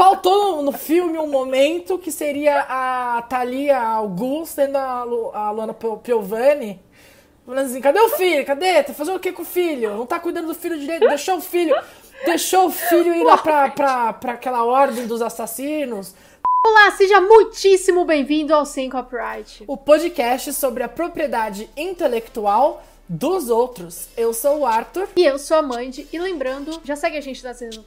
Faltou no filme um momento que seria a Thalia Augusto sendo a, Lu, a Luana Piovani. Falando assim, cadê o filho? Cadê? Tá fazendo o que com o filho? Não tá cuidando do filho direito, deixou o filho. Deixou o filho ir lá pra, pra, pra aquela ordem dos assassinos. Olá, seja muitíssimo bem-vindo ao Sem Copyright. O podcast sobre a propriedade intelectual dos outros. Eu sou o Arthur. E eu sou a Mandy. E lembrando, já segue a gente nas redes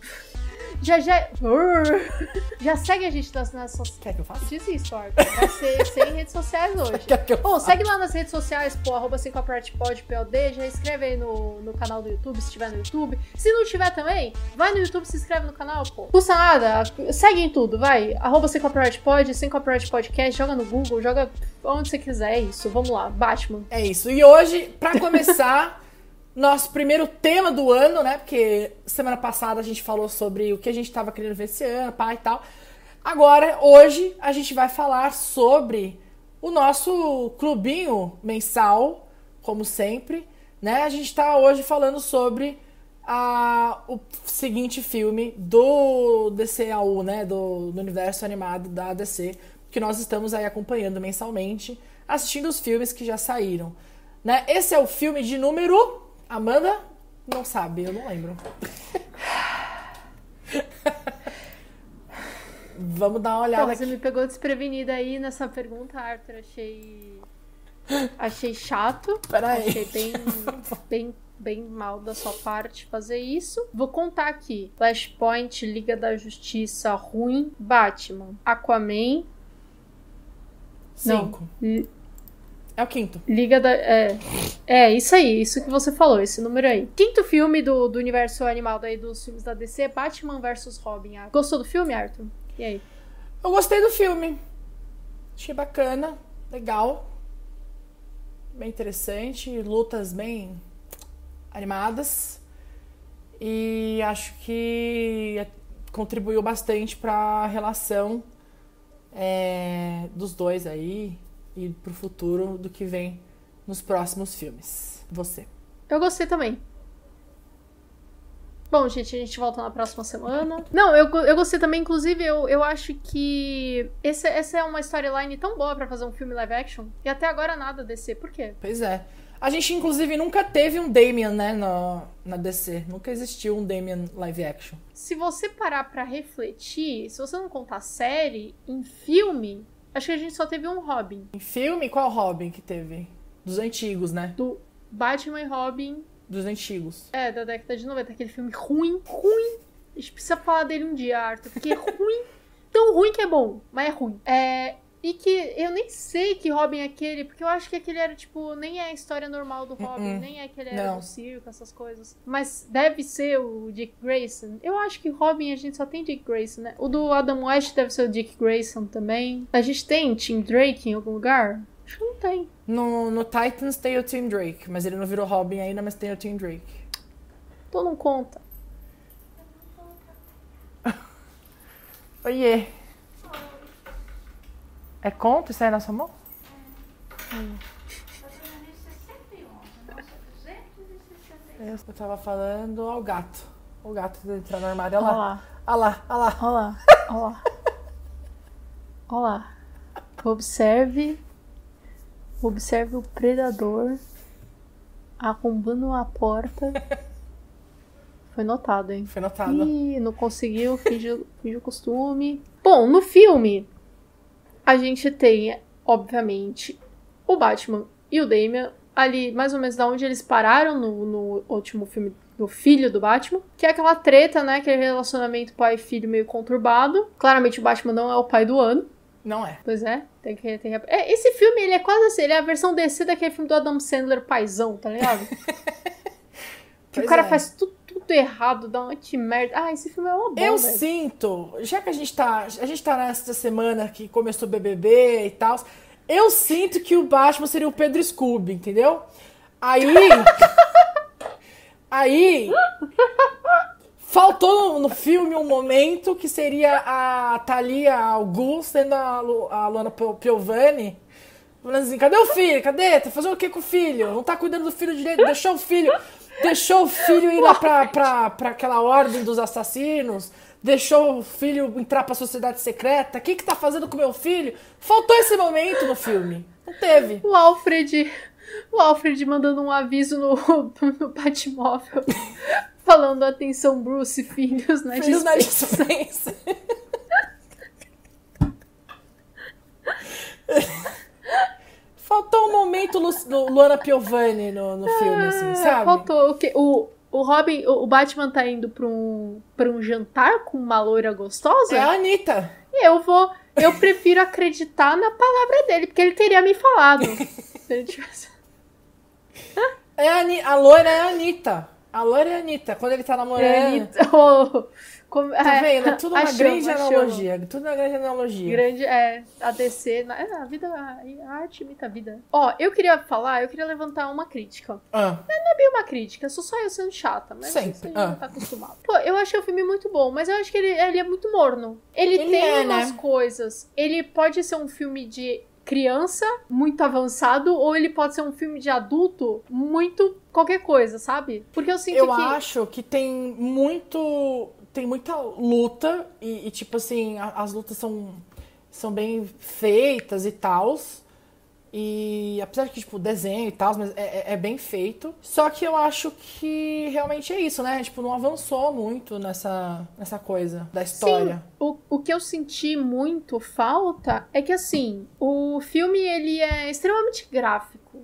já, já. Já segue a gente nas, nas sociais. Quer que eu faça? Diz isso, Arthur. Vai ser sem redes sociais hoje. Quer que eu Bom, segue lá nas redes sociais, pô, arroba sem pod, POD. Já inscreve aí no, no canal do YouTube, se tiver no YouTube. Se não tiver também, vai no YouTube, se inscreve no canal, pô. Custa nada, segue em tudo, vai. Arroba sem pod, sem podcast, joga no Google, joga onde você quiser. É isso, vamos lá. Batman. É isso. E hoje, pra começar nosso primeiro tema do ano, né? Porque semana passada a gente falou sobre o que a gente estava querendo ver esse ano, pai e tal. Agora, hoje, a gente vai falar sobre o nosso clubinho mensal, como sempre, né? A gente está hoje falando sobre a, o seguinte filme do DCAU, né? Do, do universo animado da DC, que nós estamos aí acompanhando mensalmente, assistindo os filmes que já saíram. Né? Esse é o filme de número Amanda não sabe, eu não lembro. Vamos dar uma olhada. Pô, você me pegou desprevenida aí nessa pergunta, Arthur. Achei. Achei chato. Peraí. Achei bem, bem, bem mal da sua parte fazer isso. Vou contar aqui: Flashpoint, Liga da Justiça ruim, Batman, Aquaman. Cinco. Não. É o quinto. Liga da. É, é, isso aí, isso que você falou, esse número aí. Quinto filme do, do universo animado aí dos filmes da DC, Batman vs Robin. Gostou do filme, Arthur? E aí? Eu gostei do filme. Achei bacana, legal. Bem interessante, lutas bem animadas. E acho que contribuiu bastante para a relação é, dos dois aí e pro futuro do que vem nos próximos filmes. Você. Eu gostei também. Bom, gente, a gente volta na próxima semana. Não, eu, eu gostei também, inclusive, eu, eu acho que esse, essa é uma storyline tão boa para fazer um filme live action. E até agora nada DC. Por quê? Pois é. A gente, inclusive, nunca teve um Damian, né, no, na DC. Nunca existiu um Damian live action. Se você parar para refletir, se você não contar série, em filme, Acho que a gente só teve um Robin. Em filme, qual Robin que teve? Dos antigos, né? Do Batman e Robin. Dos antigos. É, da década de 90. Aquele filme ruim, ruim. A gente precisa falar dele um dia, Arthur. Porque é ruim. Tão ruim que é bom, mas é ruim. É, e que eu nem sei que Robin é aquele, porque eu acho que aquele era, tipo, nem é a história normal do Robin, uh -uh. nem é que ele era Não. do circo, essas coisas. Mas deve ser o Dick Grayson. Eu acho que Robin a gente só tem Dick Grayson, né? O do Adam West deve ser o Dick Grayson também. A gente tem Tim Drake em algum lugar? Acho que não tem. No, no Titans tem o Tim Drake, mas ele não virou Robin ainda, mas tem o Tim Drake. Então não conta. Oiê. É conto isso aí na sua mão? Hum. Eu tava falando ao gato. O gato entrar no armário. Olha lá. Olha lá, olha lá. Olha lá, olha lá. Olha lá. Observe. Observe o predador arrombando a porta. Foi notado, hein? Foi notado. Ih, não conseguiu, finge o costume. Bom, no filme, a gente tem, obviamente, o Batman e o Damian ali, mais ou menos da onde eles pararam no, no último filme do filho do Batman, que é aquela treta, né, aquele relacionamento pai-filho meio conturbado. Claramente o Batman não é o pai do ano. Não é. Pois é. Tem que, tem que... É, esse filme, ele é quase assim, ele é a versão DC daquele filme do Adam Sandler paizão, tá ligado? que o cara é. faz tudo tudo errado, dá uma merda. Ah, esse filme é uma boa. Eu velho. sinto, já que a gente tá. A gente tá nessa semana que começou o BBB e tal. Eu sinto que o Batman seria o Pedro Scooby, entendeu? Aí. aí. Faltou no filme um momento que seria a Thalia Augusto sendo a, Lu, a Luana Piovani. Falando assim, cadê o filho? Cadê? Tá fazendo o que com o filho? Não tá cuidando do filho direito, deixou o filho deixou o filho ir lá pra, pra, pra aquela ordem dos assassinos, deixou o filho entrar pra sociedade secreta? O que que tá fazendo com meu filho? Faltou esse momento no filme. Não teve. O Alfred. O Alfred mandando um aviso no, no Batmóvel. falando atenção, Bruce, filhos na Filhos na dispensa. Faltou um momento Lu, Lu- Luana Piovani no, no filme, assim, Ah, sabe? Faltou o quê? O, o Robin, o o Batman tá indo pra um, pra um jantar com uma loira gostosa? É a Anitta. E eu vou. Eu prefiro acreditar na palavra dele, porque ele teria me falado. Se ele tivesse. É a, a loira é a Anitta. A loira é a Anitta. Quando ele tá namorando. Ele- oh, como- Tá é, vendo? É tudo uma achamos, grande achamos. analogia. Tudo uma grande analogia. Grande, é, a DC, é, a vida, a arte imita a vida. Ó, eu queria falar, eu queria levantar uma crítica. Ah, Não é bem uma crítica, sou só eu sendo chata, mas Sempre, isso a ah. tá acostumado. Pô, eu achei o filme muito bom, mas eu acho que ele, ele é muito morno. Ele, Ele tem é, umas né? coisas. Ele pode ser um filme de criança, muito avançado, ou ele pode ser um filme de adulto, muito qualquer coisa, sabe? Porque eu sinto eu que. acho que tem muito. Tem muita luta. E, e, tipo assim, a- as lutas são, são bem feitas e tals. E apesar de que, tipo, desenho e tal, mas é, é- é bem feito. Só que eu acho que realmente é isso, né? Tipo, não avançou muito nessa, nessa coisa da história. Sim, o, o que eu senti muito falta é que, assim, o filme ele é extremamente gráfico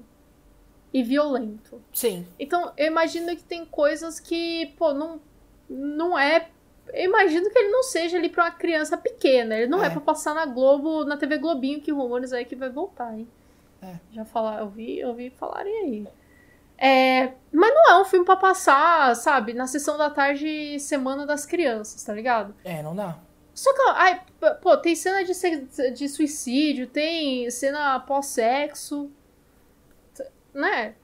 e violento. Sim. Então, eu imagino que tem coisas que, pô, não, não é. Eu imagino que ele não seja ali pra uma criança pequena. Ele não é, É. pra passar na Globo, na TV Globinho, que rumores aí que vai voltar, hein? É. Já falar, eu vi, eu vi falarem aí. É, mas não é um filme pra passar, sabe, na sessão da tarde semana das crianças, tá ligado? É, não dá. Só que, ai, pô, tem cena de, de suicídio, tem cena pós-sexo, né?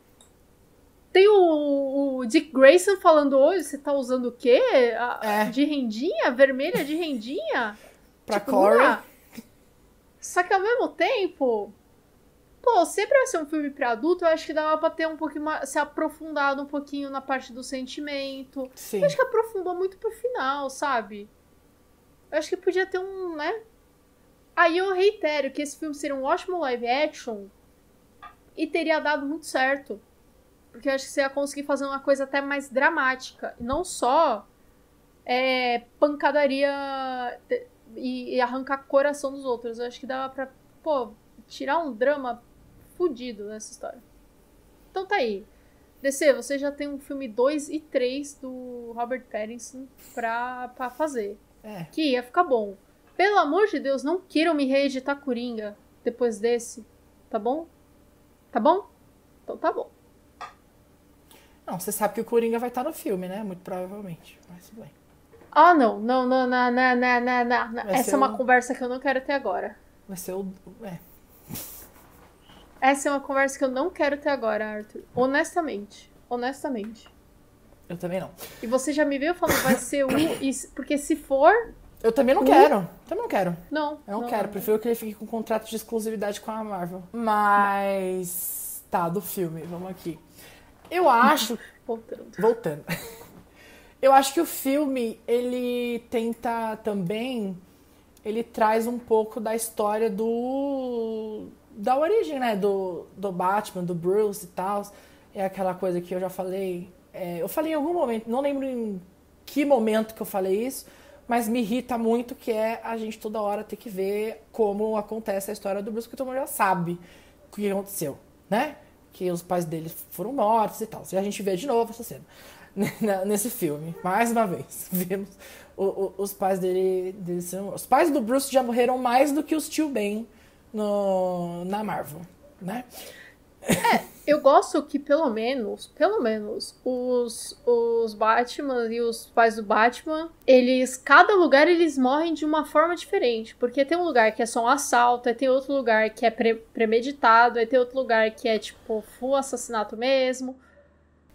Tem o, o Dick Grayson falando, oi, você tá usando o quê? A- É. De rendinha? Vermelha de rendinha? Pra Tipo, Corey. Só que ao mesmo tempo, pô, sempre vai ser um filme pra adulto, eu acho que dava pra ter um pouquinho mais, se aprofundado um pouquinho na parte do sentimento. Sim. Eu acho que aprofundou muito pro final, sabe? Eu acho que podia ter um, né? Aí eu reitero que esse filme seria um ótimo live action e teria dado muito certo. Porque eu acho que você ia conseguir fazer uma coisa até mais dramática. E não só é, pancadaria e, e arrancar coração dos outros. Eu acho que dava pra, pô, tirar um drama fudido nessa história. Então tá aí. DC, você já tem um filme 2 e 3 do Robert Pattinson pra, pra fazer. É. Que ia ficar bom. Pelo amor de Deus, não queiram me reeditar Coringa depois desse. Tá bom? Tá bom? Então tá bom. Não, você sabe que o Coringa vai estar no filme, né? Muito provavelmente. Mas tudo bem. Ah, não. Não, não, não, não, não, não, não, não. Essa é uma um- conversa que eu não quero ter agora. Vai ser o. É. Essa é uma conversa que eu não quero ter agora, Arthur. Honestamente. Honestamente. Eu também não. E você já me veio falando vai ser o. Porque se for. Eu também não quero. Também não quero. Não. Eu não, quero. Prefiro que ele fique com contrato de exclusividade com a Marvel. Mas. Tá, do filme. Vamos aqui. Eu acho. Voltando. Voltando. Eu acho que o filme, ele tenta também. Ele traz um pouco da história do. Da origem, né? Do, do Batman, do Bruce e tal. É aquela coisa que eu já falei. é, eu falei em algum momento, não lembro em que momento que eu falei isso, mas me irrita muito que é a gente toda hora ter que ver como acontece a história do Bruce, porque todo mundo já sabe o que aconteceu, né? Que os pais dele foram mortos e tal. E a gente vê de novo essa cena n- nesse filme. Mais uma vez, vimos o- o- os pais dele, dele Os pais do Bruce já morreram mais do que os tio Ben no, na Marvel, né? Eu gosto que pelo menos, pelo menos, os, os Batman e os pais do Batman, eles, cada lugar eles morrem de uma forma diferente. Porque tem um lugar que é só um assalto, aí tem outro lugar que é pre- premeditado, aí tem outro lugar que é tipo full assassinato mesmo.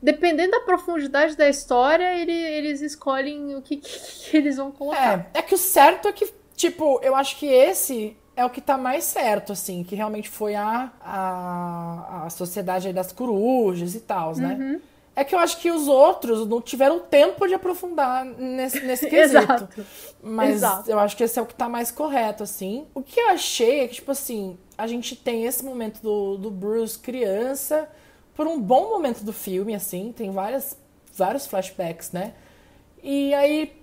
Dependendo da profundidade da história, ele- eles escolhem o que, que eles vão colocar. É, é que o certo é que, tipo, eu acho que esse é o que tá mais certo, assim, que realmente foi a, a, a sociedade aí das corujas e tal, né? Uhum. É que eu acho que os outros não tiveram tempo de aprofundar nesse, nesse quesito. Exato. Mas Exato. eu acho que esse é o que tá mais correto, assim. O que eu achei é que, tipo assim, a gente tem esse momento do, do Bruce criança por um bom momento do filme, assim. Tem várias, vários flashbacks, né? E aí,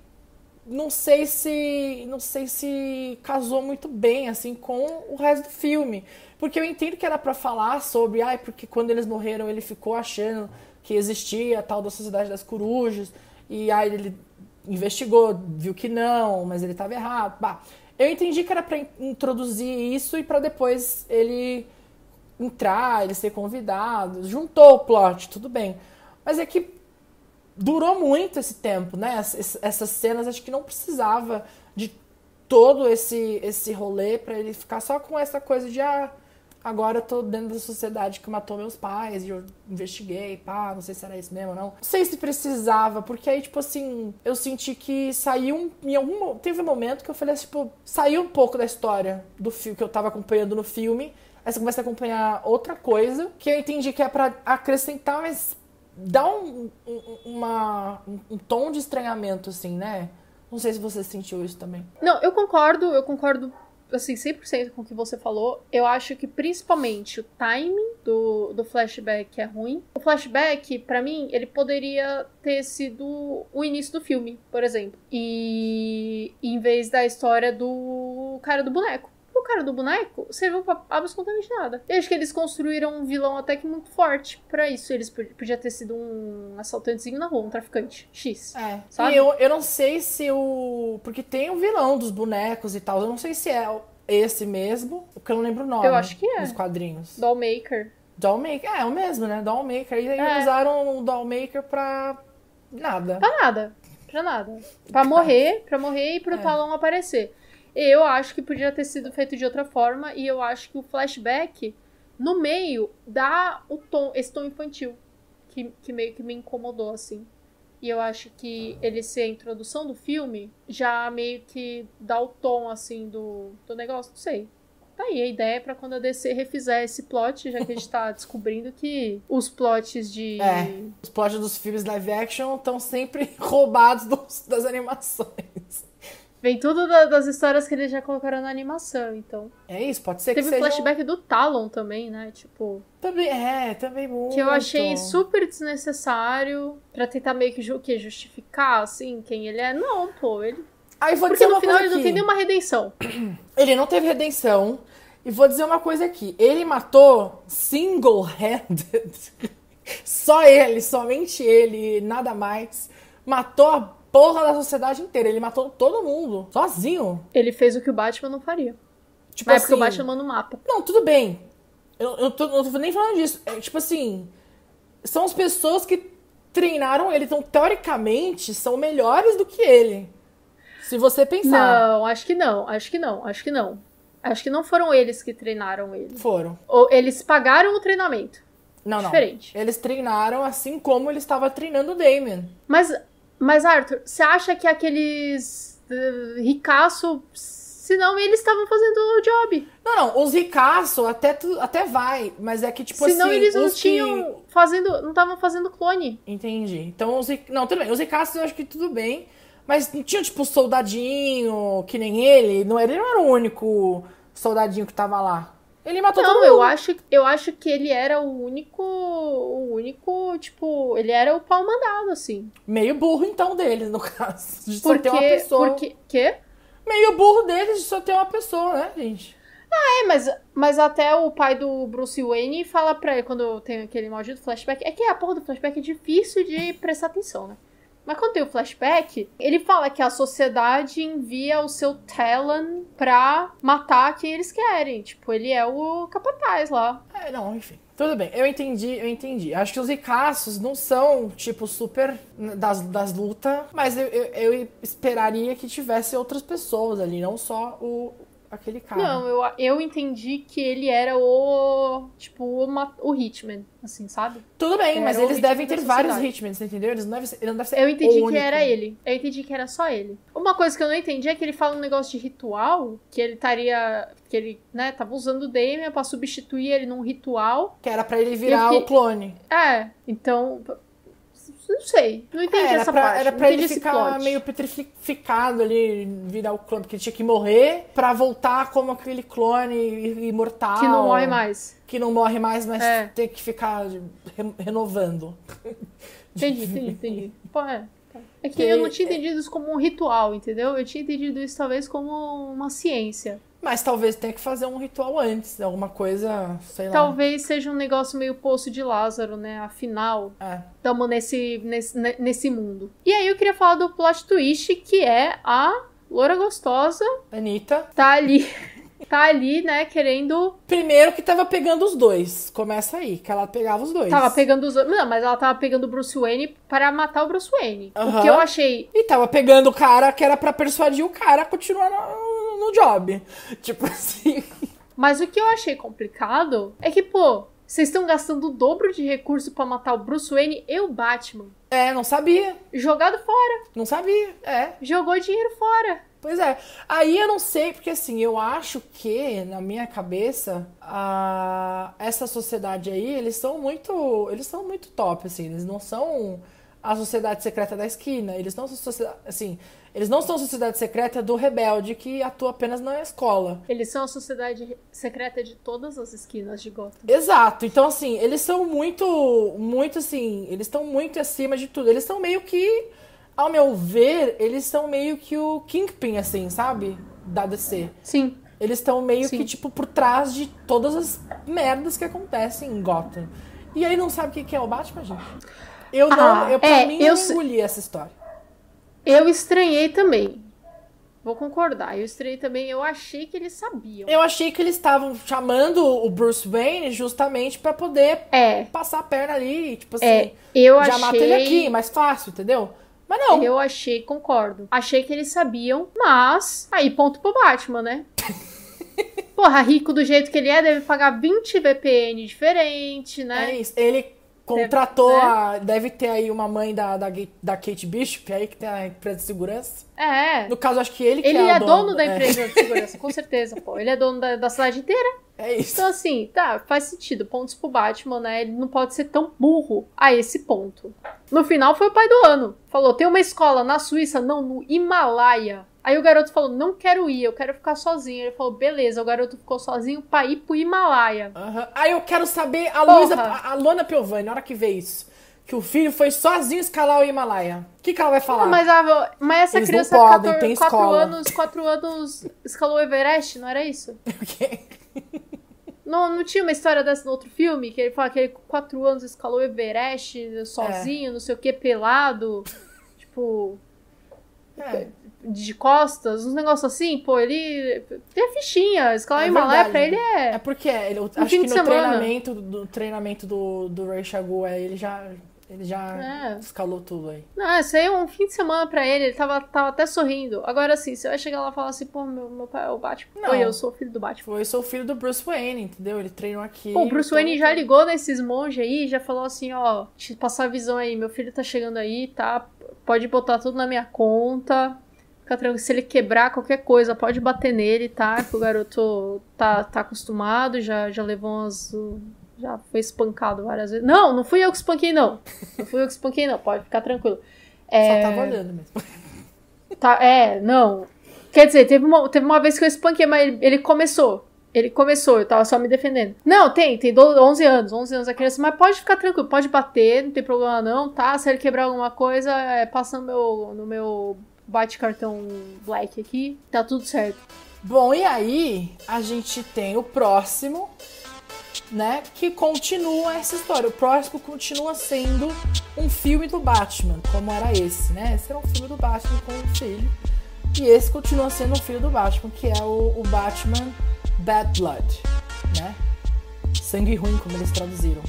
não sei se. Não sei se casou muito bem, assim, com o resto do filme. Porque eu entendo que era pra falar sobre, ai, porque quando eles morreram ele ficou achando que existia a tal da Sociedade das Corujas. E aí ele investigou, viu que não, mas ele estava errado. Bah, eu entendi que era para introduzir isso e para depois ele entrar, ele ser convidado. Juntou o plot, tudo bem. Mas é que durou muito esse tempo, né? Essas cenas acho que não precisava de todo esse esse rolê para ele ficar só com essa coisa de ah, agora eu tô dentro da sociedade que matou meus pais e eu investiguei, pá, não sei se era isso mesmo ou não. Não sei se precisava, porque aí, tipo assim, eu senti que saiu em algum teve um momento que eu falei assim, tipo, saiu um pouco da história do filme que eu tava acompanhando no filme. Aí você começa a acompanhar outra coisa, que eu entendi que é pra acrescentar, mas dá um, um- uma, um, tom de estranhamento, assim, né? Não sei se você sentiu isso também. Não, eu concordo, eu concordo assim 100% com o que você falou. Eu acho que principalmente o timing do, do flashback é ruim. O flashback, pra mim, ele poderia ter sido o início do filme, por exemplo. E em vez da história do cara do boneco. Cara do boneco serviu pra absolutamente nada. Eu acho que eles construíram um vilão até que muito forte pra isso. Eles pod- podia ter sido um assaltantezinho na rua, um traficante. X. É. Sabe? E eu, eu não sei se o. Porque tem o vilão dos bonecos e tal. Eu não sei se é esse mesmo, porque eu não lembro o nome. Eu acho que é. Nos quadrinhos. Dollmaker. Dollmaker. É, é o mesmo, né? Dollmaker. E aí É. usaram o Dollmaker pra. Nada. Pra nada. Pra nada. Pra morrer, pra morrer e pro É. Talon aparecer. Eu acho que podia ter sido feito de outra forma e eu acho que o flashback no meio dá o tom, esse tom infantil que, que meio que me incomodou assim. E eu acho que ele ser a introdução do filme já meio que dá o tom assim do, do negócio, não sei. Tá aí a ideia pra quando a DC refizer esse plot, já que a gente tá descobrindo que os plots de É. Os plots dos filmes live action estão sempre roubados dos- das animações. Vem tudo da- das histórias que eles já colocaram na animação, então. É isso, pode ser Teve que o seja. flashback do Talon também, né? Tipo, Também, é, também muito. que eu achei super desnecessário pra tentar meio que ju- o quê? justificar, assim, quem ele é. Não, pô, ele. Aí vou Porque dizer no final ele não aqui. tem nenhuma redenção. Ele não teve redenção. E vou dizer uma coisa aqui. Ele matou single-handed. Só ele, somente ele, nada mais. Matou a porra da sociedade inteira. Ele matou todo mundo. Sozinho. Ele fez o que o Batman não faria. Tipo Mas é porque o assim. Batman manda o mapa. Não, tudo bem. Eu, eu, tô, eu tô nem falando disso. É, tipo assim. São as pessoas que treinaram ele. Então, teoricamente, são melhores do que ele. Se você pensar. Não, acho que não, acho que não, acho que não. Acho que não foram eles que treinaram ele. Foram. Ou eles pagaram o treinamento. Não, não. Diferente. Eles treinaram assim como ele estava treinando o Damien. Mas, mas Arthur, você acha que aqueles uh, ricaço, senão eles estavam fazendo o job? Não, não, os ricaços até, tu- até vai, mas é que, tipo senão assim. eles não os que- tinham fazendo, não estavam fazendo clone. Entendi. Então, os Não, tudo bem. Os ricaços eu acho que tudo bem. Mas não tinha, tipo, soldadinho que nem ele. Não, ele não era o único soldadinho que tava lá. Ele matou todo Não, mundo. eu acho, eu acho que ele era o único, o único, tipo, ele era o pau mandado, assim. Meio burro, então, deles, no caso. De só Porque, ter uma pessoa. porque, quê? Meio burro deles de só ter uma pessoa, né, gente? É, mas, mas até o pai do Bruce Wayne fala pra ele, quando tem aquele maldito flashback, é que a porra do flashback é difícil de prestar atenção, né? Mas quando tem o flashback, ele fala que a sociedade envia o seu Talon pra matar quem eles querem. Tipo, ele é o capataz lá. É, não, enfim. Tudo bem, eu entendi, eu entendi. Acho que os ricaços não são, tipo, super das, das lutas, mas eu, eu, eu esperaria que tivesse outras pessoas ali, não só o aquele cara. Não, eu, eu entendi que ele era o. Tipo, o, o Hitman, assim, sabe? Tudo bem, Era mas eles devem ter vários. Hitmans, entendeu? Eles não devem ser, ele não deve ser Eu entendi o que único. era ele. Eu entendi que era só ele. Uma coisa que eu não entendi é que ele fala um negócio de ritual, que ele estaria. Que ele, né, tava usando o Damien pra substituir ele num ritual. Que era pra ele virar fiquei- o clone. É, então. Não sei. Não entendi É, essa pra, parte. era pra ele ficar plot. meio petrificado ali, virar o clone, porque ele tinha que morrer pra voltar como aquele clone imortal. Que não morre mais. Que não morre mais, mas É. tem que ficar re- renovando. Entendi, entendi, entendi. Pô, é. É que Que- eu não tinha entendido isso como um ritual, entendeu? Eu tinha entendido isso talvez como uma ciência. Mas talvez tenha que fazer um ritual antes, alguma coisa, sei lá. Talvez seja um negócio meio poço de Lázaro, né? Afinal, É. estamos nesse, nesse, ne- nesse mundo. E aí eu queria falar do plot twist, que é a loura gostosa Anitta. tá ali. Tá ali, né, querendo. Primeiro que tava pegando os dois. Começa aí, que ela pegava os dois. Tava pegando os. Não, mas ela tava pegando o Bruce Wayne para matar o Bruce Wayne. Aham. O que eu achei. E tava pegando o cara que era pra persuadir o cara a continuar no, no job. Tipo assim. Mas o que eu achei complicado é que, pô, vocês estão gastando o dobro de recurso pra matar o Bruce Wayne e o Batman. É, não sabia. Jogado fora. Não sabia. É. Jogou dinheiro fora. Pois é. Aí eu não sei, porque assim, eu acho que, na minha cabeça, a... essa sociedade aí, eles são muito. Eles são muito top, assim. Eles não são a sociedade secreta da esquina. Eles não são sociedade. Assim, eles não são a sociedade secreta do rebelde que atua apenas na escola. Eles são a sociedade secreta de todas as esquinas de Gotham. Exato. Então, assim, eles são muito, muito assim, eles estão muito acima de tudo. Eles são meio que, ao meu ver, eles são meio que o Kingpin, assim, sabe? Da DC. Sim. Eles estão meio Sim. que, tipo, por trás de todas as merdas que acontecem em Gotham. E aí não sabe o que é o Batman, gente? Eu não, Ah, eu, pra é, mim, eu engoli essa história. Eu estranhei também. Vou concordar. Eu estranhei também. Eu achei que eles sabiam. Eu achei que eles estavam chamando o Bruce Wayne justamente pra poder É. passar a perna ali, tipo assim, É. Eu já achei. mata ele aqui, mais fácil, entendeu? Mas não. Eu achei, concordo. Achei que eles sabiam, mas. Aí, ponto pro Batman, né? Porra, rico do jeito que ele é, deve pagar 20 VPN diferente, né? É isso. Ele contratou né? a. Deve ter aí uma mãe da, da, da Kate Bishop aí, que tem a empresa de segurança. É. No caso, acho que ele que Ele é, é, o dono da é, empresa de segurança, com certeza, pô. Ele é dono da, da cidade inteira. É isso. Então, assim, tá, faz sentido. Pontos pro Batman, né? Ele não pode ser tão burro a esse ponto. No final, foi o pai do ano. Falou: tem uma escola na Suíça, não, no Himalaia. Aí o garoto falou: não quero ir, eu quero ficar sozinho. Ele falou: beleza, o garoto ficou sozinho pra ir pro Himalaia. Aham. Aí eu quero saber a. Luísa, a a Luana Piovani, na hora que vê isso, que o filho foi sozinho escalar o Himalaia. O que, que ela vai falar? Não, mas, a, mas essa Eles não criança, podem, 14, tem 4 escola. anos, 4 anos, escalou o Everest, não era isso? Não, não tinha uma história dessa no outro filme? Que ele fala que ele com 4 anos escalou o Everest É. sozinho, não sei o que, pelado. tipo, É, de costas, uns negócios assim, pô, ele tem a fichinha, escalar É o Himalaia pra ele é. é porque ele, eu acho que no semana. treinamento do treinamento do, do Ray Shagu, é, ele já, ele já É. escalou tudo aí. Não, isso aí é um fim de semana pra ele, ele tava, tava até sorrindo. Agora assim, você vai chegar lá e falar assim, pô, meu, meu pai é o Batman. Não. Oi, eu sou o filho do Batman. Foi, sou filho do Bruce Wayne, entendeu? Ele treinou aqui. Pô, o Bruce então- Wayne já ligou nesses monges aí, já falou assim, ó, te passar a visão aí, meu filho tá chegando aí, tá? Pode botar tudo na minha conta. Fica tranquilo, se ele quebrar qualquer coisa, pode bater nele, tá? Que o garoto tá, tá acostumado, já, já levou umas. Já foi espancado várias vezes. Não, não fui eu que espanquei, não. Não fui eu que espanquei, não. Pode ficar tranquilo. É, Só tava olhando mesmo. Tá, é, não. Quer dizer, teve uma, teve uma vez que eu espanquei, mas ele, ele começou. Ele começou, eu tava só me defendendo. Não, tem, tem 12, 11 anos, 11 anos a criança, mas pode ficar tranquilo, pode bater, não tem problema não, tá? Se ele quebrar alguma coisa, é, passa no meu, no meu bate-cartão black aqui, tá tudo certo. Bom, e aí a gente tem o próximo, né? Que continua essa história. O próximo continua sendo um filme do Batman, como era esse, né? Esse era um filme do Batman com o filho. E esse continua sendo um filho do Batman, que é o, o Batman Bad Blood, né? Sangue ruim, como eles traduziram.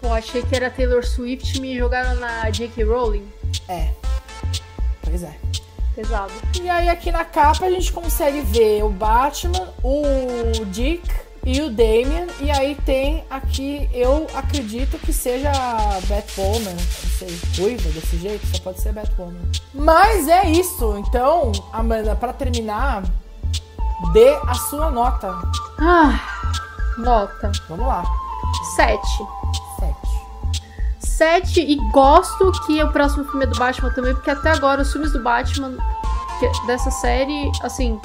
Pô, achei que era Taylor Swift, me jogaram na J.K. Rowling. É. Pois é. Pesado. E aí aqui na capa a gente consegue ver o Batman, o Dick e o Damian. E aí tem aqui, eu acredito que seja a Batwoman, não sei, ruiva desse jeito, só pode ser Batwoman. Mas é isso. Então, Amanda, pra terminar, dê a sua nota. Ah, nota Vamos lá. 7. 7. 7 e gosto que o próximo filme é do Batman também, porque até agora os filmes do Batman dessa série, assim,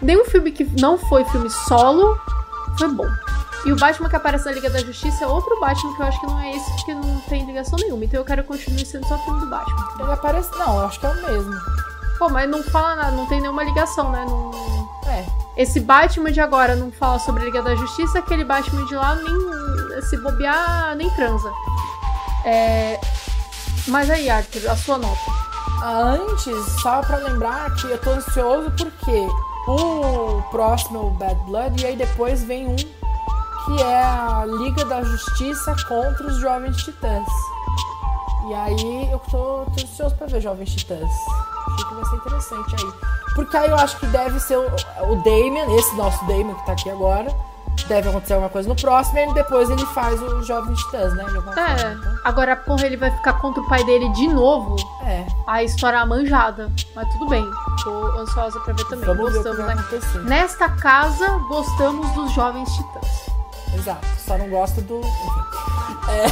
nenhum filme que não foi filme solo foi bom. E o Batman que aparece na Liga da Justiça é outro Batman que eu acho que não é esse, porque não tem ligação nenhuma. Então eu quero que continue sendo só filme do Batman. Ele aparece. Não, eu acho que é o mesmo. Pô, mas não fala nada, não tem nenhuma ligação, né? Não... É. Esse Batman de agora não fala sobre a Liga da Justiça, aquele Batman de lá nem se bobear, nem transa. É... Mas aí, Arthur, a sua nota. Antes, só pra lembrar que eu tô ansioso porque o próximo o Bad Blood e aí depois vem um que é a Liga da Justiça contra os Jovens Titãs. E aí eu tô, tô ansioso pra ver Jovens Titãs. Acho que vai ser interessante aí. Porque aí eu acho que deve ser o, o Damien, esse nosso Damien que tá aqui agora. Deve acontecer alguma coisa no próximo e depois ele faz o Jovens Titãs, né? É, forma. Então, agora, porra, ele vai ficar contra o pai dele de novo. é. A história é manjada. Mas tudo bem. Tô ansiosa pra ver também. Vamos ver Gostamos, vai né? Nesta casa, gostamos dos Jovens Titãs. Exato, só não gosto do. É...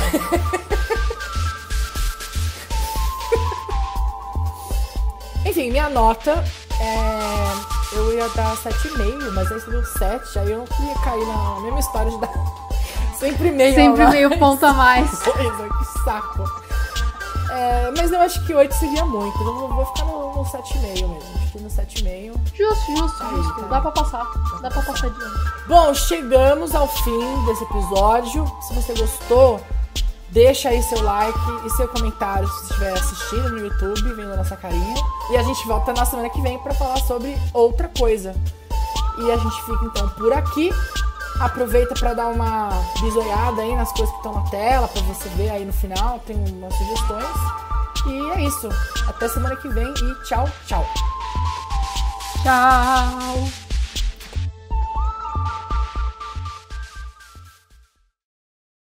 Enfim, minha nota é. Eu ia dar 7,5, mas aí você deu 7, aí eu não queria cair na mesma história de dar sempre meio. Sempre meio ponto a mais. Coisa, que saco. É, mas eu acho que 8 seria muito. Eu vou, vou ficar no, no 7,5 mesmo. Acho que no 7,5. Justo, justo, Aí, justo. tá. Dá pra passar. Dá pra passar de ano. Bom, chegamos ao fim desse episódio. Se você gostou, deixa aí seu like e seu comentário se você estiver assistindo no YouTube, vendo a nossa carinha. E a gente volta na semana que vem para falar sobre outra coisa. E a gente fica então por aqui. Aproveita para dar uma bisoiada aí nas coisas que estão na tela, para você ver aí no final, tem umas sugestões. E é isso. Até semana que vem e tchau, tchau. Tchau.